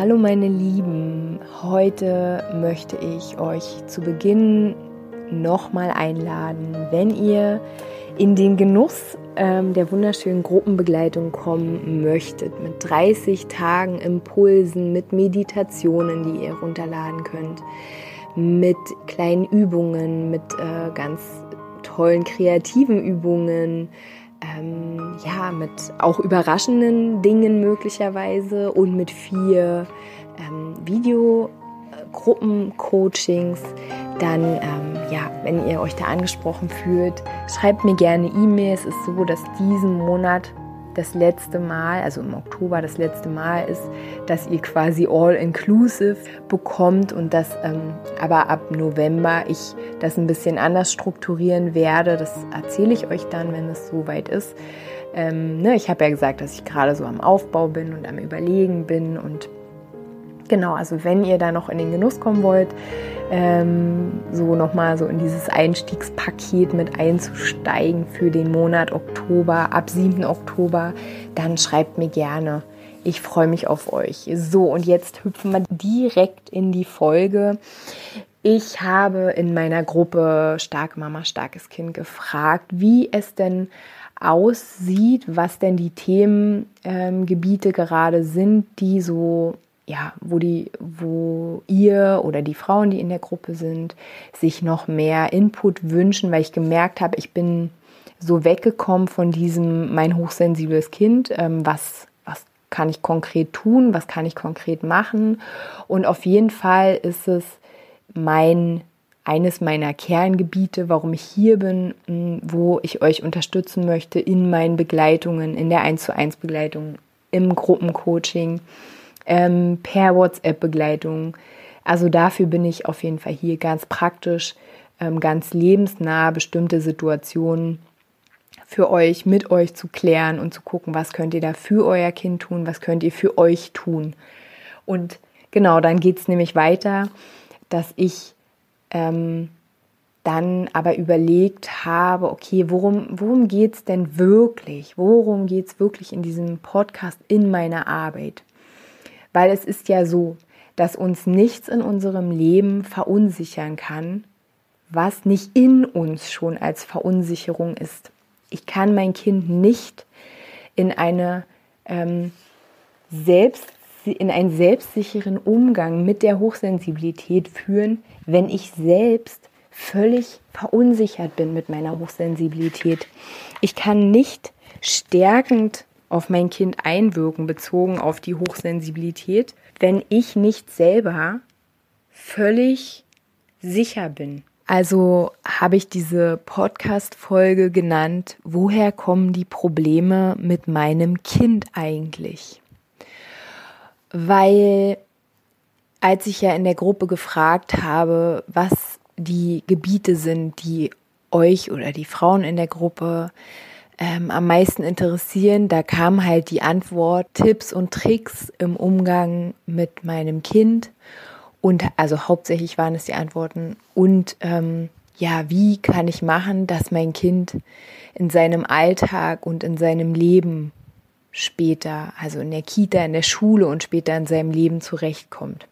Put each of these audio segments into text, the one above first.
Hallo meine Lieben, heute möchte ich euch zu Beginn nochmal einladen, wenn ihr in den Genuss ähm, der wunderschönen Gruppenbegleitung kommen möchtet, mit 30 Tagen Impulsen, mit Meditationen, die ihr runterladen könnt, mit kleinen Übungen, mit äh, ganz tollen kreativen Übungen, ähm, ja, mit auch überraschenden Dingen möglicherweise und mit vier ähm, Videogruppen-Coachings, dann, ähm, ja, wenn ihr euch da angesprochen fühlt, schreibt mir gerne E-Mail. Es ist so, dass diesen Monat das letzte Mal, also im Oktober das letzte Mal ist, dass ihr quasi all-inclusive bekommt und dass ähm, aber ab November ich das ein bisschen anders strukturieren werde. Das erzähle ich euch dann, wenn es soweit ist. Ähm, ne, ich habe ja gesagt, dass ich gerade so am Aufbau bin und am Überlegen bin und genau, also wenn ihr da noch in den Genuss kommen wollt, ähm, so nochmal so in dieses Einstiegspaket mit einzusteigen für den Monat Oktober, ab 7. Oktober, dann schreibt mir gerne. Ich freue mich auf euch. So, und jetzt hüpfen wir direkt in die Folge. Ich habe in meiner Gruppe Starke Mama, starkes Kind gefragt, wie es denn aussieht, was denn die Themengebiete ähm, gerade sind, die so ja, wo die, wo ihr oder die Frauen, die in der Gruppe sind, sich noch mehr Input wünschen, weil ich gemerkt habe, ich bin so weggekommen von diesem mein hochsensibles Kind, ähm, was, was kann ich konkret tun, was kann ich konkret machen. Und auf jeden Fall ist es mein eines meiner Kerngebiete, warum ich hier bin, wo ich euch unterstützen möchte in meinen Begleitungen, in der 1 zu 1 Begleitung, im Gruppencoaching ähm, per WhatsApp-Begleitung. Also dafür bin ich auf jeden Fall hier ganz praktisch, ähm, ganz lebensnah bestimmte Situationen für euch, mit euch zu klären und zu gucken, was könnt ihr da für euer Kind tun, was könnt ihr für euch tun. Und genau, dann geht es nämlich weiter, dass ich ähm, dann aber überlegt habe, okay, worum, worum geht es denn wirklich? Worum geht es wirklich in diesem Podcast in meiner Arbeit? Weil es ist ja so, dass uns nichts in unserem Leben verunsichern kann, was nicht in uns schon als Verunsicherung ist. Ich kann mein Kind nicht in eine ähm, selbst in einen selbstsicheren Umgang mit der Hochsensibilität führen, wenn ich selbst völlig verunsichert bin mit meiner Hochsensibilität. Ich kann nicht stärkend auf mein Kind einwirken, bezogen auf die Hochsensibilität, wenn ich nicht selber völlig sicher bin. Also habe ich diese Podcast-Folge genannt, woher kommen die Probleme mit meinem Kind eigentlich? Weil als ich ja in der Gruppe gefragt habe, was die Gebiete sind, die euch oder die Frauen in der Gruppe ähm, am meisten interessieren. Da kam halt die Antwort Tipps und Tricks im Umgang mit meinem Kind. Und also hauptsächlich waren es die Antworten. Und ähm, ja, wie kann ich machen, dass mein Kind in seinem Alltag und in seinem Leben später, also in der Kita, in der Schule und später in seinem Leben zurechtkommt.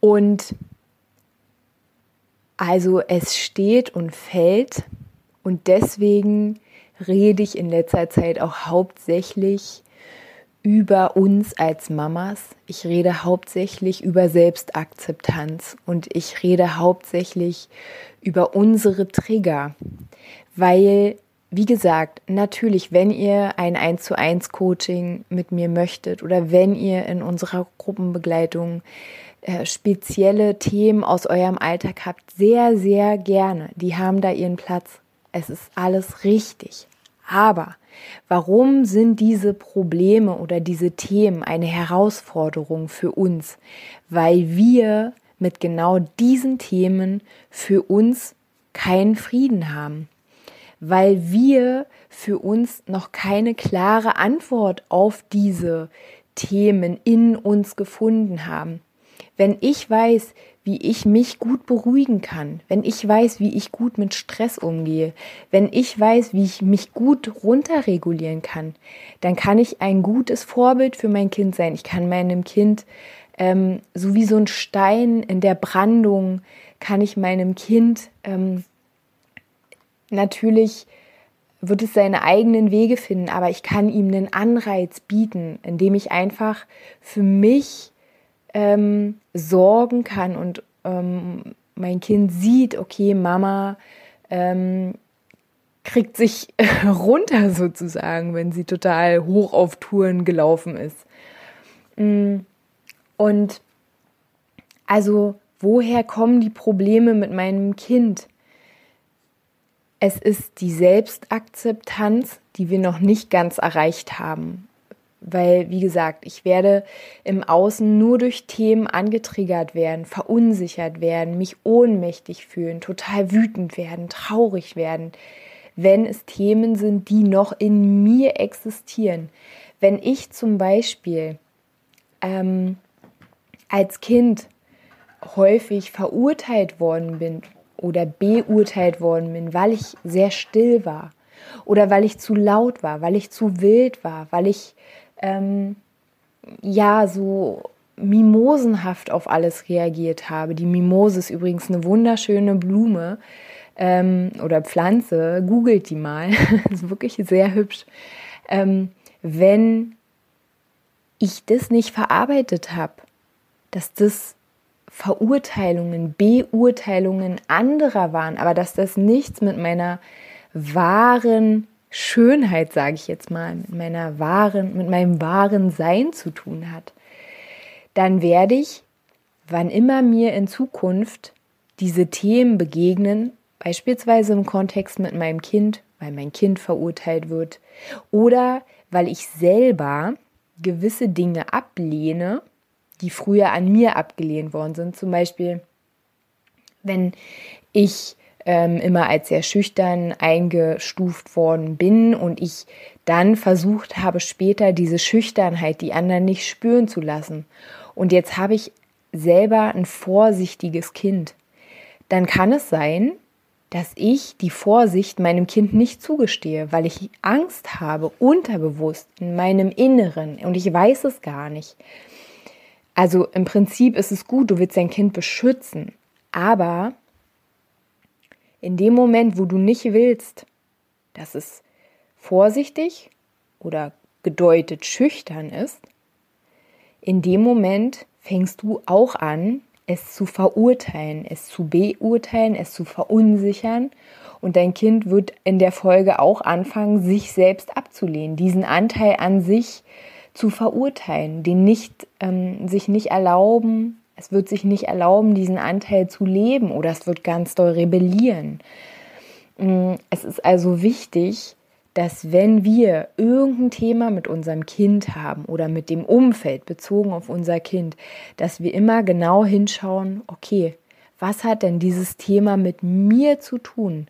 Und also es steht und fällt und deswegen rede ich in letzter Zeit auch hauptsächlich über uns als Mamas. Ich rede hauptsächlich über Selbstakzeptanz und ich rede hauptsächlich über unsere Trigger, weil wie gesagt, natürlich, wenn ihr ein 1 zu 1 Coaching mit mir möchtet oder wenn ihr in unserer Gruppenbegleitung äh, spezielle Themen aus eurem Alltag habt, sehr, sehr gerne. Die haben da ihren Platz. Es ist alles richtig. Aber warum sind diese Probleme oder diese Themen eine Herausforderung für uns? Weil wir mit genau diesen Themen für uns keinen Frieden haben. Weil wir für uns noch keine klare Antwort auf diese Themen in uns gefunden haben. Wenn ich weiß, wie ich mich gut beruhigen kann, wenn ich weiß, wie ich gut mit Stress umgehe, wenn ich weiß, wie ich mich gut runterregulieren kann, dann kann ich ein gutes Vorbild für mein Kind sein. Ich kann meinem Kind ähm, so wie so ein Stein in der Brandung, kann ich meinem Kind ähm, natürlich wird es seine eigenen Wege finden, aber ich kann ihm einen Anreiz bieten, indem ich einfach für mich ähm, sorgen kann und ähm, mein Kind sieht, okay, Mama ähm, kriegt sich runter sozusagen, wenn sie total hoch auf Touren gelaufen ist. Mm, und also, woher kommen die Probleme mit meinem Kind? Es ist die Selbstakzeptanz, die wir noch nicht ganz erreicht haben. Weil, wie gesagt, ich werde im Außen nur durch Themen angetriggert werden, verunsichert werden, mich ohnmächtig fühlen, total wütend werden, traurig werden, wenn es Themen sind, die noch in mir existieren. Wenn ich zum Beispiel ähm, als Kind häufig verurteilt worden bin oder beurteilt worden bin, weil ich sehr still war oder weil ich zu laut war, weil ich zu wild war, weil ich ähm, ja so mimosenhaft auf alles reagiert habe. Die Mimose ist übrigens eine wunderschöne Blume ähm, oder Pflanze. Googelt die mal, ist wirklich sehr hübsch. Ähm, wenn ich das nicht verarbeitet habe, dass das Verurteilungen, Beurteilungen anderer waren, aber dass das nichts mit meiner wahren Schönheit, sage ich jetzt mal, mit meiner wahren, mit meinem wahren Sein zu tun hat, dann werde ich, wann immer mir in Zukunft diese Themen begegnen, beispielsweise im Kontext mit meinem Kind, weil mein Kind verurteilt wird, oder weil ich selber gewisse Dinge ablehne, die früher an mir abgelehnt worden sind. Zum Beispiel, wenn ich ähm, immer als sehr schüchtern eingestuft worden bin und ich dann versucht habe, später diese Schüchternheit, die anderen nicht spüren zu lassen. Und jetzt habe ich selber ein vorsichtiges Kind. Dann kann es sein, dass ich die Vorsicht meinem Kind nicht zugestehe, weil ich Angst habe, unterbewusst in meinem Inneren und ich weiß es gar nicht. Also im Prinzip ist es gut, du willst dein Kind beschützen, aber in dem Moment, wo du nicht willst, dass es vorsichtig oder gedeutet schüchtern ist, in dem Moment fängst du auch an, es zu verurteilen, es zu beurteilen, es zu verunsichern. Und dein Kind wird in der Folge auch anfangen, sich selbst abzulehnen, diesen Anteil an sich zu verurteilen, den nicht, ähm, sich nicht erlauben, es wird sich nicht erlauben, diesen Anteil zu leben oder es wird ganz doll rebellieren. Mm, es ist also wichtig, dass wenn wir irgendein Thema mit unserem Kind haben oder mit dem Umfeld bezogen auf unser Kind, dass wir immer genau hinschauen, okay, was hat denn dieses Thema mit mir zu tun?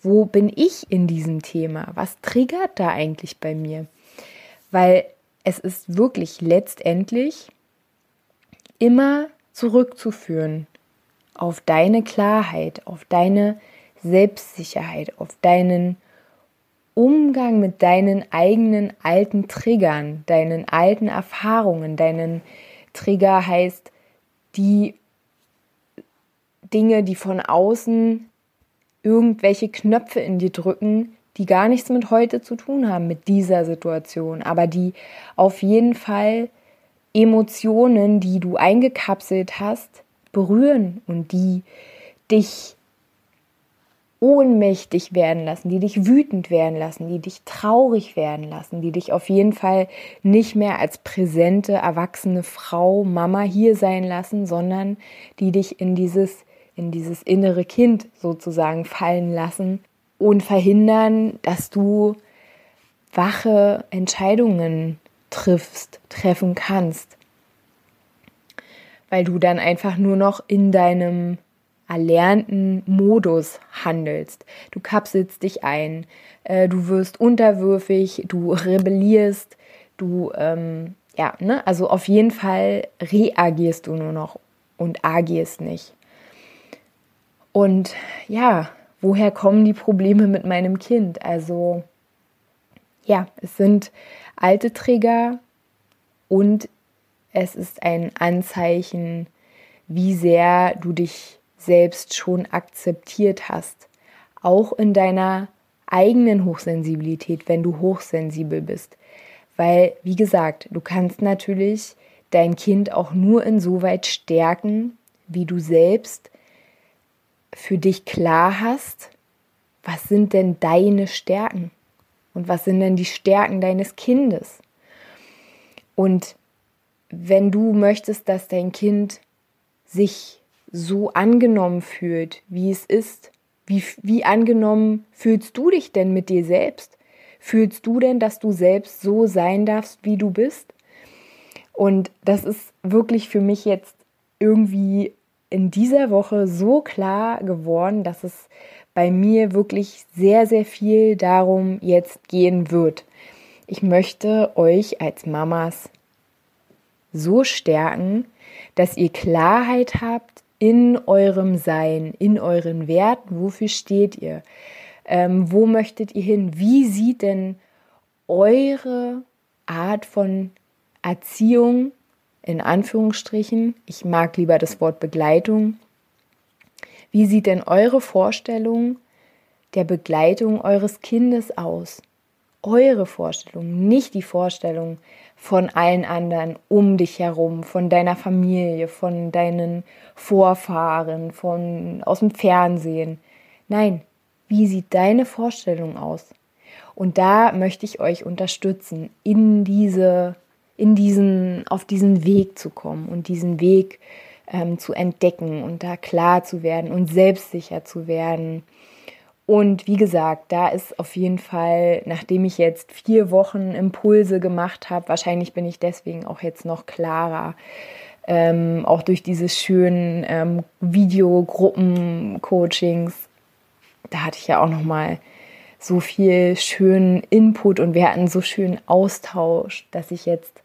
Wo bin ich in diesem Thema? Was triggert da eigentlich bei mir? Weil es ist wirklich letztendlich immer zurückzuführen auf deine Klarheit, auf deine Selbstsicherheit, auf deinen Umgang mit deinen eigenen alten Triggern, deinen alten Erfahrungen, deinen Trigger heißt die Dinge, die von außen irgendwelche Knöpfe in dir drücken, die gar nichts mit heute zu tun haben, mit dieser Situation, aber die auf jeden Fall Emotionen, die du eingekapselt hast, berühren und die dich ohnmächtig werden lassen, die dich wütend werden lassen, die dich traurig werden lassen, die dich auf jeden Fall nicht mehr als präsente, erwachsene Frau, Mama hier sein lassen, sondern die dich in dieses, in dieses innere Kind sozusagen fallen lassen, und verhindern, dass du wache Entscheidungen triffst, treffen kannst. Weil du dann einfach nur noch in deinem erlernten Modus handelst. Du kapselst dich ein, äh, du wirst unterwürfig, du rebellierst, du, ähm, ja, ne, also auf jeden Fall reagierst du nur noch und agierst nicht. Und ja, woher kommen die Probleme mit meinem Kind? Also, ja, es sind alte Trigger und es ist ein Anzeichen, wie sehr du dich selbst schon akzeptiert hast. Auch in deiner eigenen Hochsensibilität, wenn du hochsensibel bist. Weil, wie gesagt, du kannst natürlich dein Kind auch nur insoweit stärken, wie du selbst für dich klar hast, was sind denn deine Stärken und was sind denn die Stärken deines Kindes. Und wenn du möchtest, dass dein Kind sich so angenommen fühlt, wie es ist, wie, wie angenommen fühlst du dich denn mit dir selbst? Fühlst du denn, dass du selbst so sein darfst, wie du bist? Und das ist wirklich für mich jetzt irgendwie in dieser Woche so klar geworden, dass es bei mir wirklich sehr, sehr viel darum jetzt gehen wird. Ich möchte euch als Mamas so stärken, dass ihr Klarheit habt in eurem Sein, in euren Werten. Wofür steht ihr? Ähm, wo möchtet ihr hin? Wie sieht denn eure Art von Erziehung in Anführungsstrichen, ich mag lieber das Wort Begleitung, wie sieht denn eure Vorstellung der Begleitung eures Kindes aus? Eure Vorstellung, nicht die Vorstellung von allen anderen um dich herum, von deiner Familie, von deinen Vorfahren, von aus dem Fernsehen. Nein, wie sieht deine Vorstellung aus? Und da möchte ich euch unterstützen, in diese, in diesen, auf diesen Weg zu kommen und diesen Weg ähm, zu entdecken und da klar zu werden und selbstsicher zu werden und wie gesagt, da ist auf jeden Fall, nachdem ich jetzt vier Wochen Impulse gemacht habe, wahrscheinlich bin ich deswegen auch jetzt noch klarer, ähm, auch durch diese schönen ähm, Videogruppen-Coachings. Da hatte ich ja auch noch mal so viel schönen Input und wir hatten so schönen Austausch, dass ich jetzt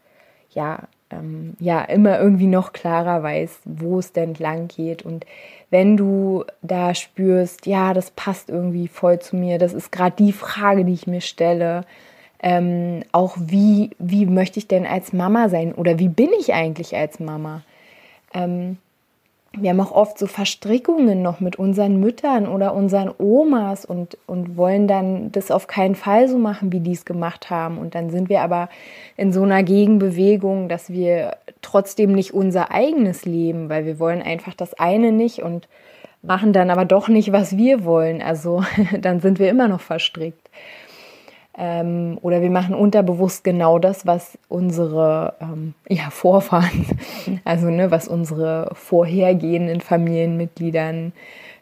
ja ähm, ja immer irgendwie noch klarer weiß, wo es denn lang geht und wenn du da spürst, ja, das passt irgendwie voll zu mir, das ist gerade die Frage, die ich mir stelle, ähm, auch wie, wie möchte ich denn als Mama sein oder wie bin ich eigentlich als Mama? Ähm, wir haben auch oft so Verstrickungen noch mit unseren Müttern oder unseren Omas und, und wollen dann das auf keinen Fall so machen, wie die es gemacht haben. Und dann sind wir aber in so einer Gegenbewegung, dass wir trotzdem nicht unser eigenes leben, weil wir wollen einfach das eine nicht und machen dann aber doch nicht, was wir wollen. Also dann sind wir immer noch verstrickt. Ähm, oder wir machen unterbewusst genau das, was unsere ähm, ja, Vorfahren, also ne, was unsere vorhergehenden Familienmitgliedern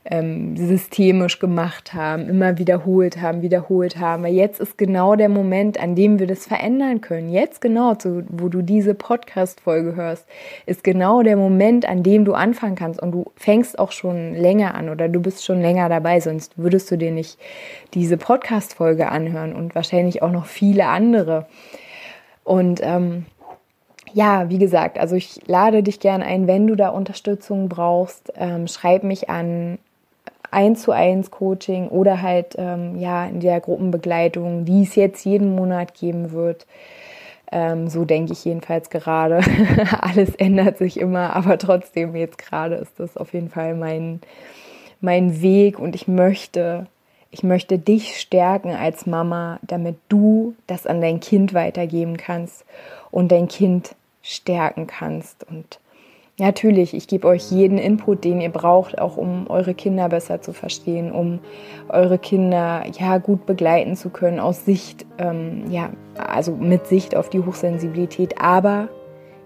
ähm, systemisch gemacht haben, immer wiederholt haben, wiederholt haben. Weil jetzt ist genau der Moment, an dem wir das verändern können. Jetzt genau, zu, wo du diese Podcast-Folge hörst, ist genau der Moment, an dem du anfangen kannst. Und du fängst auch schon länger an oder du bist schon länger dabei, sonst würdest du dir nicht diese Podcast-Folge anhören und wahrscheinlich auch noch viele andere. Und ähm, ja, wie gesagt, also ich lade dich gerne ein, wenn du da Unterstützung brauchst, ähm, schreib mich an eins zu eins Coaching oder halt ähm, ja in der Gruppenbegleitung, die es jetzt jeden Monat geben wird. Ähm, so denke ich jedenfalls gerade. Alles ändert sich immer, aber trotzdem jetzt gerade ist das auf jeden Fall mein, mein Weg und ich möchte, ich möchte dich stärken als Mama, damit du das an dein Kind weitergeben kannst und dein Kind stärken kannst und Natürlich, ich gebe euch jeden Input, den ihr braucht, auch um eure Kinder besser zu verstehen, um eure Kinder ja gut begleiten zu können aus Sicht, ähm, ja, also mit Sicht auf die Hochsensibilität. Aber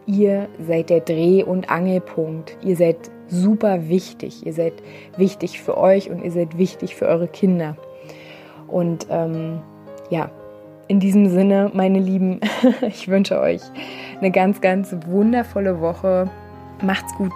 ihr seid der Dreh- und Angelpunkt. Ihr seid super wichtig. Ihr seid wichtig für euch und ihr seid wichtig für eure Kinder. Und ähm, ja, in diesem Sinne, meine Lieben, ich wünsche euch eine ganz, ganz wundervolle Woche. Macht's gut.